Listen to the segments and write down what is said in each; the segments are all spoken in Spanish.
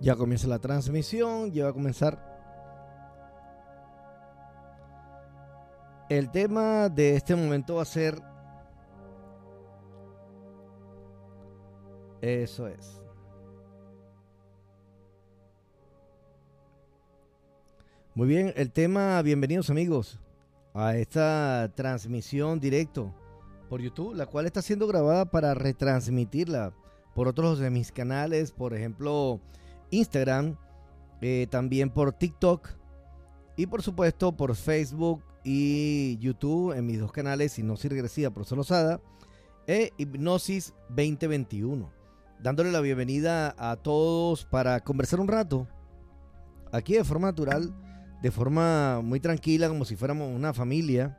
Ya comienza la transmisión, ya va a comenzar. El tema de este momento va a ser... Eso es. Muy bien, el tema, bienvenidos amigos a esta transmisión directo por YouTube, la cual está siendo grabada para retransmitirla por otros de mis canales, por ejemplo Instagram, eh, también por TikTok y por supuesto por Facebook y YouTube en mis dos canales Hipnosis Regresiva Profesor Lozada e Hipnosis 2021. Dándole la bienvenida a todos para conversar un rato aquí de forma natural, de forma muy tranquila, como si fuéramos una familia,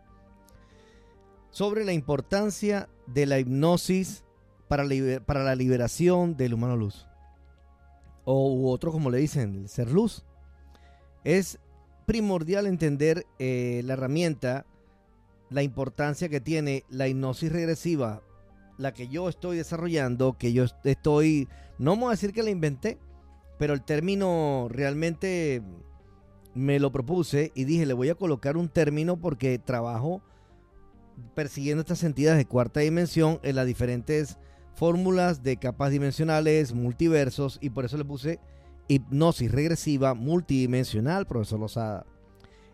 sobre la importancia de la hipnosis para, para la liberación del humano luz o otro como le dicen, el ser luz. Es primordial entender eh, la herramienta, la importancia que tiene la hipnosis regresiva, la que yo estoy desarrollando, que yo estoy, no vamos a decir que la inventé, pero el término realmente me lo propuse y dije, le voy a colocar un término porque trabajo persiguiendo estas entidades de cuarta dimensión en las diferentes fórmulas de capas dimensionales, multiversos, y por eso le puse hipnosis regresiva multidimensional, profesor Lozada.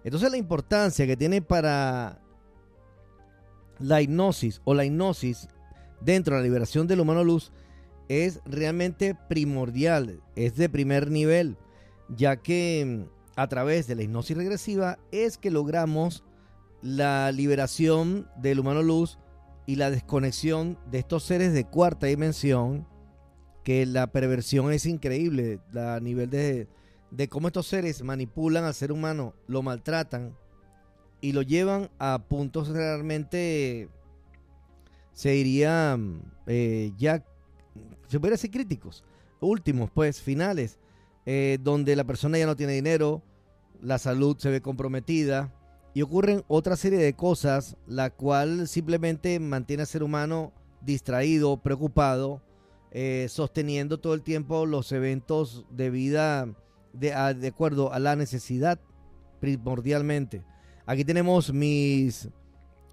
Entonces la importancia que tiene para la hipnosis o la hipnosis dentro de la liberación del humano luz es realmente primordial, es de primer nivel, ya que mm, a través de la hipnosis regresiva es que logramos la liberación del humano luz y la desconexión de estos seres de cuarta dimensión, que la perversión es increíble a nivel de, de cómo estos seres manipulan al ser humano, lo maltratan y lo llevan a puntos realmente, se diría, eh, ya, se puede decir críticos, últimos, pues, finales, eh, donde la persona ya no tiene dinero, la salud se ve comprometida, y ocurren otra serie de cosas, la cual simplemente mantiene al ser humano distraído, preocupado, eh, sosteniendo todo el tiempo los eventos de vida de, de, acuerdo a la necesidad primordialmente. Aquí tenemos mis,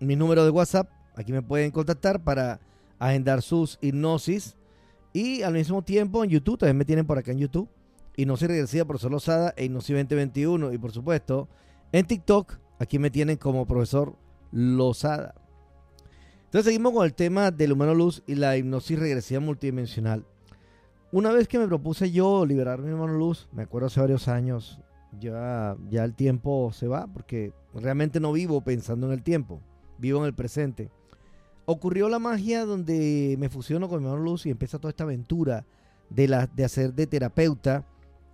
mis números de WhatsApp, aquí me pueden contactar para agendar sus hipnosis. Y al mismo tiempo en YouTube, también me tienen por acá en YouTube, Hipnosis Regresiva por Solosada e Hipnosis 2021 y por supuesto en TikTok Aquí me tienen como profesor Lozada. Entonces seguimos con el tema del humano luz y la hipnosis regresiva multidimensional. Una vez que me propuse yo liberar mi humano luz, me acuerdo hace varios años, ya, ya el tiempo se va porque realmente no vivo pensando en el tiempo, vivo en el presente. Ocurrió la magia donde me fusiono con mi humano luz y empieza toda esta aventura de, la, de hacer de terapeuta,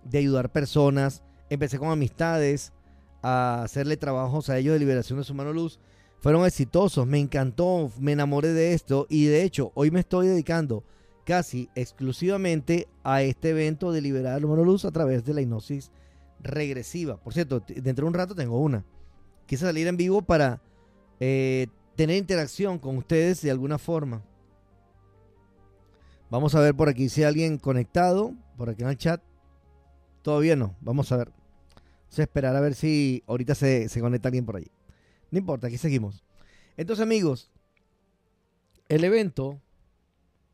de ayudar personas. Empecé con amistades, a hacerle trabajos a ellos de liberación de su mano luz, fueron exitosos, me encantó, me enamoré de esto y de hecho hoy me estoy dedicando casi exclusivamente a este evento de liberar la mano luz a través de la hipnosis regresiva. Por cierto, dentro de un rato tengo una. Quise salir en vivo para eh, tener interacción con ustedes de alguna forma. Vamos a ver por aquí si hay alguien conectado, por aquí en el chat. Todavía no, vamos a ver esperar a ver si ahorita se, se conecta alguien por ahí. No importa, aquí seguimos. Entonces, amigos, el evento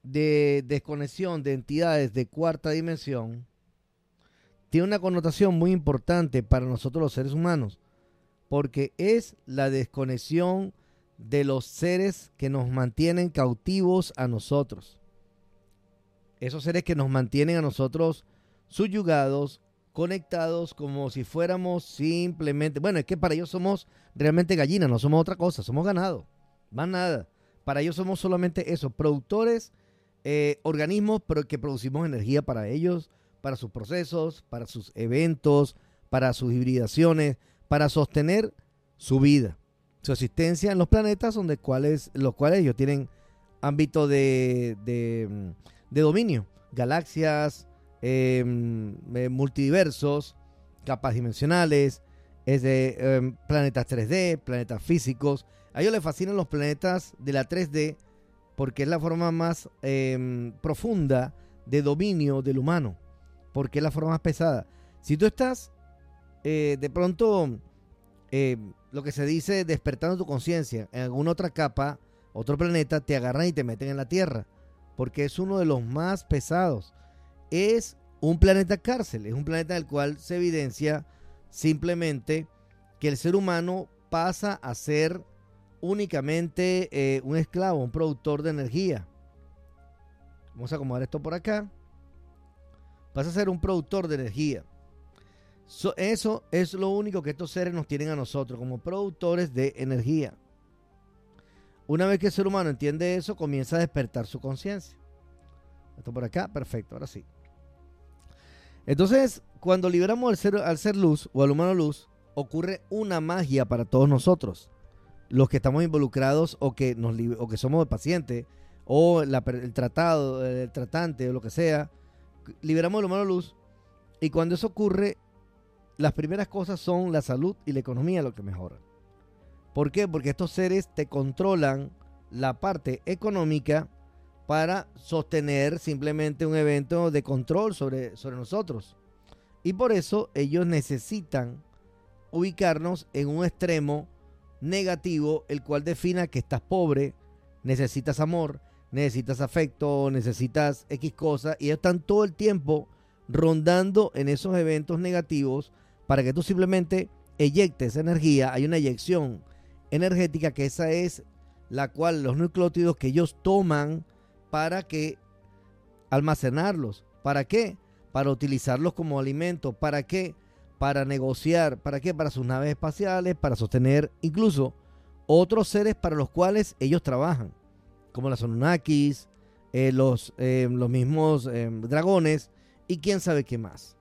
de desconexión de entidades de cuarta dimensión tiene una connotación muy importante para nosotros los seres humanos, porque es la desconexión de los seres que nos mantienen cautivos a nosotros. Esos seres que nos mantienen a nosotros subyugados, conectados como si fuéramos simplemente, bueno, es que para ellos somos realmente gallinas, no somos otra cosa, somos ganado, más nada. Para ellos somos solamente eso, productores, eh, organismos, pero que producimos energía para ellos, para sus procesos, para sus eventos, para sus hibridaciones, para sostener su vida, su existencia en los planetas donde cuales, los cuales ellos tienen ámbito de, de, de dominio, galaxias, eh, multiversos, capas dimensionales, es de em, planetas 3D, planetas físicos. A ellos les fascinan los planetas de la 3D porque es la forma más em, profunda de dominio del humano. ¿Por qué la forma más pesada? Si tú estás eh, de pronto, lo que se dice despertando tu conciencia en alguna otra capa, otro planeta, te agarran y te meten en la Tierra, porque es uno de los más pesados. Es un planeta cárcel, es un planeta en el cual se evidencia simplemente que el ser humano pasa a ser únicamente eh, un esclavo, un productor de energía. Vamos a acomodar esto por acá. Pasa a ser un productor de energía. eso es lo único que estos seres nos tienen a nosotros como productores de energía. Una vez que el ser humano entiende eso, comienza a despertar su conciencia. Esto por acá, perfecto, ahora sí. Entonces, cuando liberamos al ser, al ser luz o al humano luz, ocurre una magia para todos nosotros, los que estamos involucrados o que, nos, o que somos el paciente o el tratado, el tratante o lo que sea, liberamos el humano luz y cuando eso ocurre, las primeras cosas son la salud y la economía lo que mejoran. ¿Por qué? Porque estos seres te controlan la parte económica para sostener simplemente un evento de control sobre, sobre nosotros. Y por eso ellos necesitan ubicarnos en un extremo negativo, el cual defina que estás pobre, necesitas amor, necesitas afecto, necesitas X cosas, y ellos están todo el tiempo rondando en esos eventos negativos para que tú simplemente eyectes energía. Hay una eyección energética que esa es la cual los nucleótidos que ellos toman para que almacenarlos. ¿Para qué? Para utilizarlos como alimento. ¿Para qué? Para negociar. ¿Para qué? Para sus naves espaciales, para sostener incluso otros seres para los cuales ellos trabajan, como las Anunnakis, eh, los, eh, los mismos eh, dragones y quién sabe qué más.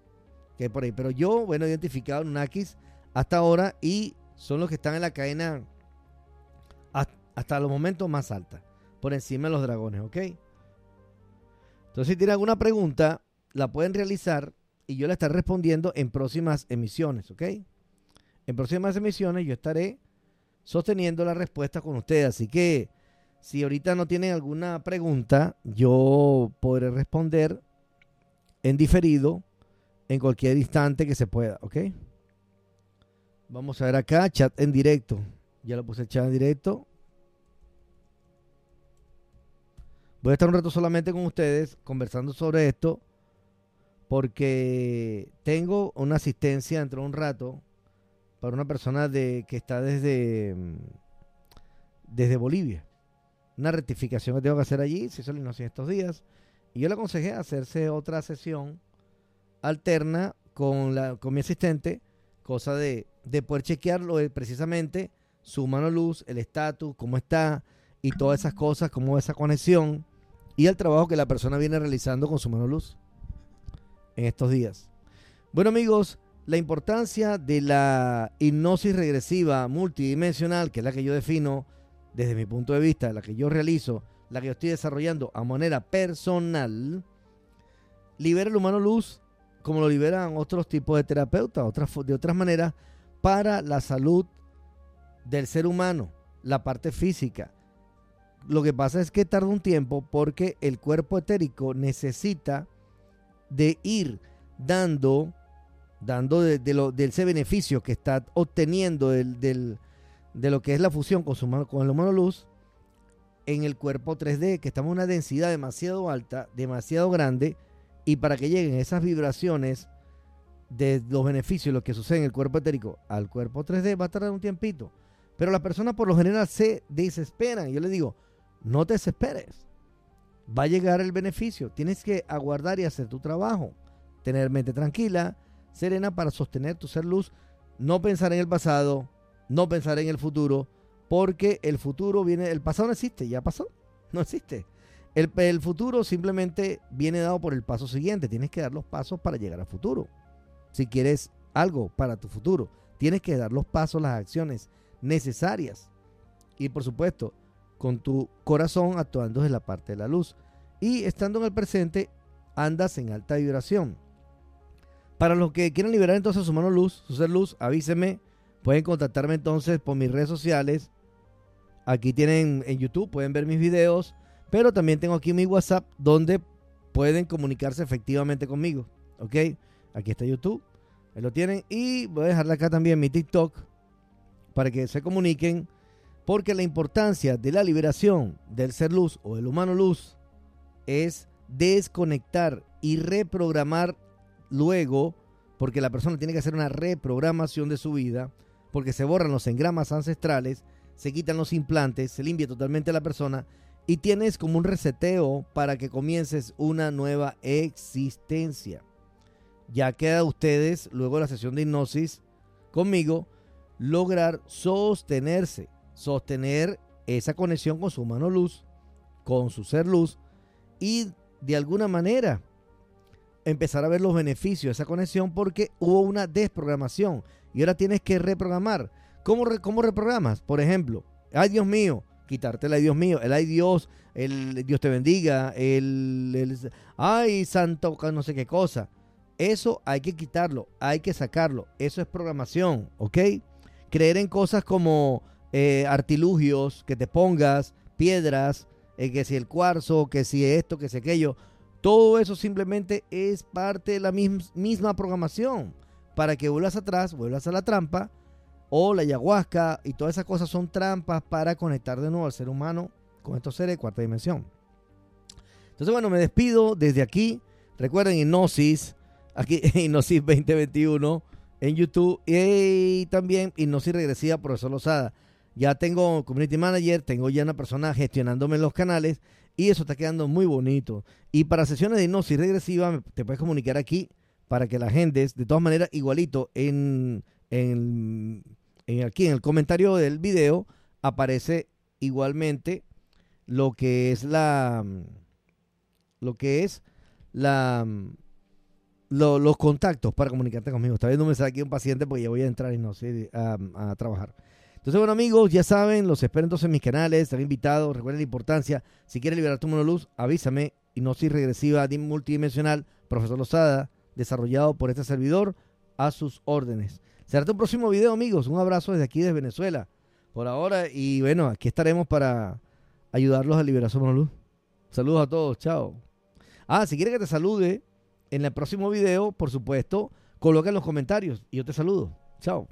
Que por ahí. Pero yo, bueno, he identificado Anunnakis hasta ahora y son los que están en la cadena hasta los momentos más altos por encima de los dragones, ¿ok? Entonces, si tienen alguna pregunta, la pueden realizar y yo la estaré respondiendo en próximas emisiones, ¿ok? En próximas emisiones yo estaré sosteniendo la respuesta con ustedes. Así que si ahorita no tienen alguna pregunta, yo podré responder en diferido en cualquier instante que se pueda, ¿ok? Vamos a ver acá, chat en directo. Ya lo puse chat en directo. Voy a estar un rato solamente con ustedes conversando sobre esto porque tengo una asistencia dentro de un rato para una persona de, que está desde, mm, desde Bolivia. Una rectificación que tengo que hacer allí, si eso lo en estos días. Y yo le aconsejé hacerse otra sesión alterna con, la, con mi asistente, cosa de, de poder chequearlo precisamente su mano luz, el estatus, cómo está y todas esas cosas, cómo esa conexión y el trabajo que la persona viene realizando con su mano luz en estos días. Bueno amigos, la importancia de la hipnosis regresiva multidimensional, que es la que yo defino desde mi punto de vista, la que yo realizo, la que yo estoy desarrollando a manera personal, libera el humano luz como lo liberan otros tipos de terapeutas, otras, de otras maneras, para la salud del ser humano, la parte física, lo que pasa es que tarda un tiempo porque el cuerpo etérico necesita de ir dando, dando de, ese beneficio que está obteniendo de lo que es la fusión con, su, con el humano luz en el cuerpo 3D, que estamos en una densidad demasiado alta, demasiado grande, y para que lleguen esas vibraciones de los beneficios, lo que sucede en el cuerpo etérico al cuerpo 3D, va a tardar un tiempito. Pero las personas por lo general se desesperan. Yo les digo, no te desesperes. Va a llegar el beneficio. Tienes que aguardar y hacer tu trabajo. Tener mente tranquila, serena para sostener tu ser luz. No pensar en el pasado, no pensar en el futuro, porque el futuro viene, el pasado no existe, ya pasó, no existe. El, futuro simplemente viene dado por el paso siguiente. Tienes que dar los pasos para llegar al futuro. Si quieres algo para tu futuro, tienes que dar los pasos, las acciones necesarias. Y por supuesto, con tu corazón actuando desde la parte de la luz. Y estando en el presente, andas en alta vibración. Para los que quieran liberar entonces su mano luz, su ser luz, avísenme. Pueden contactarme entonces por mis redes sociales. Aquí tienen en YouTube, pueden ver mis videos. Pero también tengo aquí mi WhatsApp donde pueden comunicarse efectivamente conmigo. ¿ok? Aquí está YouTube, ahí lo tienen. Y voy a dejarle acá también mi TikTok para que se comuniquen, porque la importancia de la liberación del ser luz o del humano luz es desconectar y reprogramar luego, porque la persona tiene que hacer una reprogramación de su vida, porque se borran los engramas ancestrales, se quitan los implantes, se limpia totalmente la persona y tienes como un reseteo para que comiences una nueva existencia. Ya queda a ustedes, luego de la sesión de hipnosis conmigo, lograr sostenerse, sostener esa conexión con su mano luz, con su ser luz y de alguna manera empezar a ver los beneficios de esa conexión porque hubo una desprogramación y ahora tienes que reprogramar. ¿Cómo, cómo reprogramas? Por ejemplo, ay Dios mío, quitarte ay Dios mío, el ay Dios, el Dios te bendiga, el, el ay santo, no sé qué cosa. Eso hay que quitarlo, hay que sacarlo. Eso es programación, ¿ok? Creer en cosas como eh, artilugios, que te pongas, piedras, eh, que si el cuarzo, que si esto, que si aquello. Todo eso simplemente es parte de la misma programación. Para que vuelvas atrás, vuelvas a la trampa, o la ayahuasca y todas esas cosas son trampas para conectar de nuevo al ser humano con estos seres de cuarta dimensión. Entonces, bueno, me despido desde aquí. Recuerden, Hipnosis, aquí Hipnosis 2021 en YouTube y también Hipnosis Regresiva, profesor Lozada. Ya tengo Community Manager, tengo ya una persona gestionándome los canales y eso está quedando muy bonito. Y para sesiones de hipnosis regresiva te puedes comunicar aquí para que la gente, de todas maneras, igualito en, en, aquí en el comentario del video aparece igualmente lo que es la lo que es la los contactos para comunicarte conmigo. Está viendo un mensaje aquí un paciente porque ya voy a entrar y no sé a, trabajar. Entonces, bueno, amigos, ya saben, los espero entonces en mis canales, están invitados. Recuerden la importancia. Si quieres liberar tu monoluz, avísame. Y no soy regresiva multidimensional, profesor Lozada, desarrollado por este servidor a sus órdenes. Será tu próximo video, amigos. Un abrazo desde aquí, desde Venezuela. Por ahora, y bueno, aquí estaremos para ayudarlos a liberar su monoluz. Saludos a todos, chao. Ah, si quieres que te salude, en el próximo video, por supuesto, coloca en los comentarios y yo te saludo. Chao.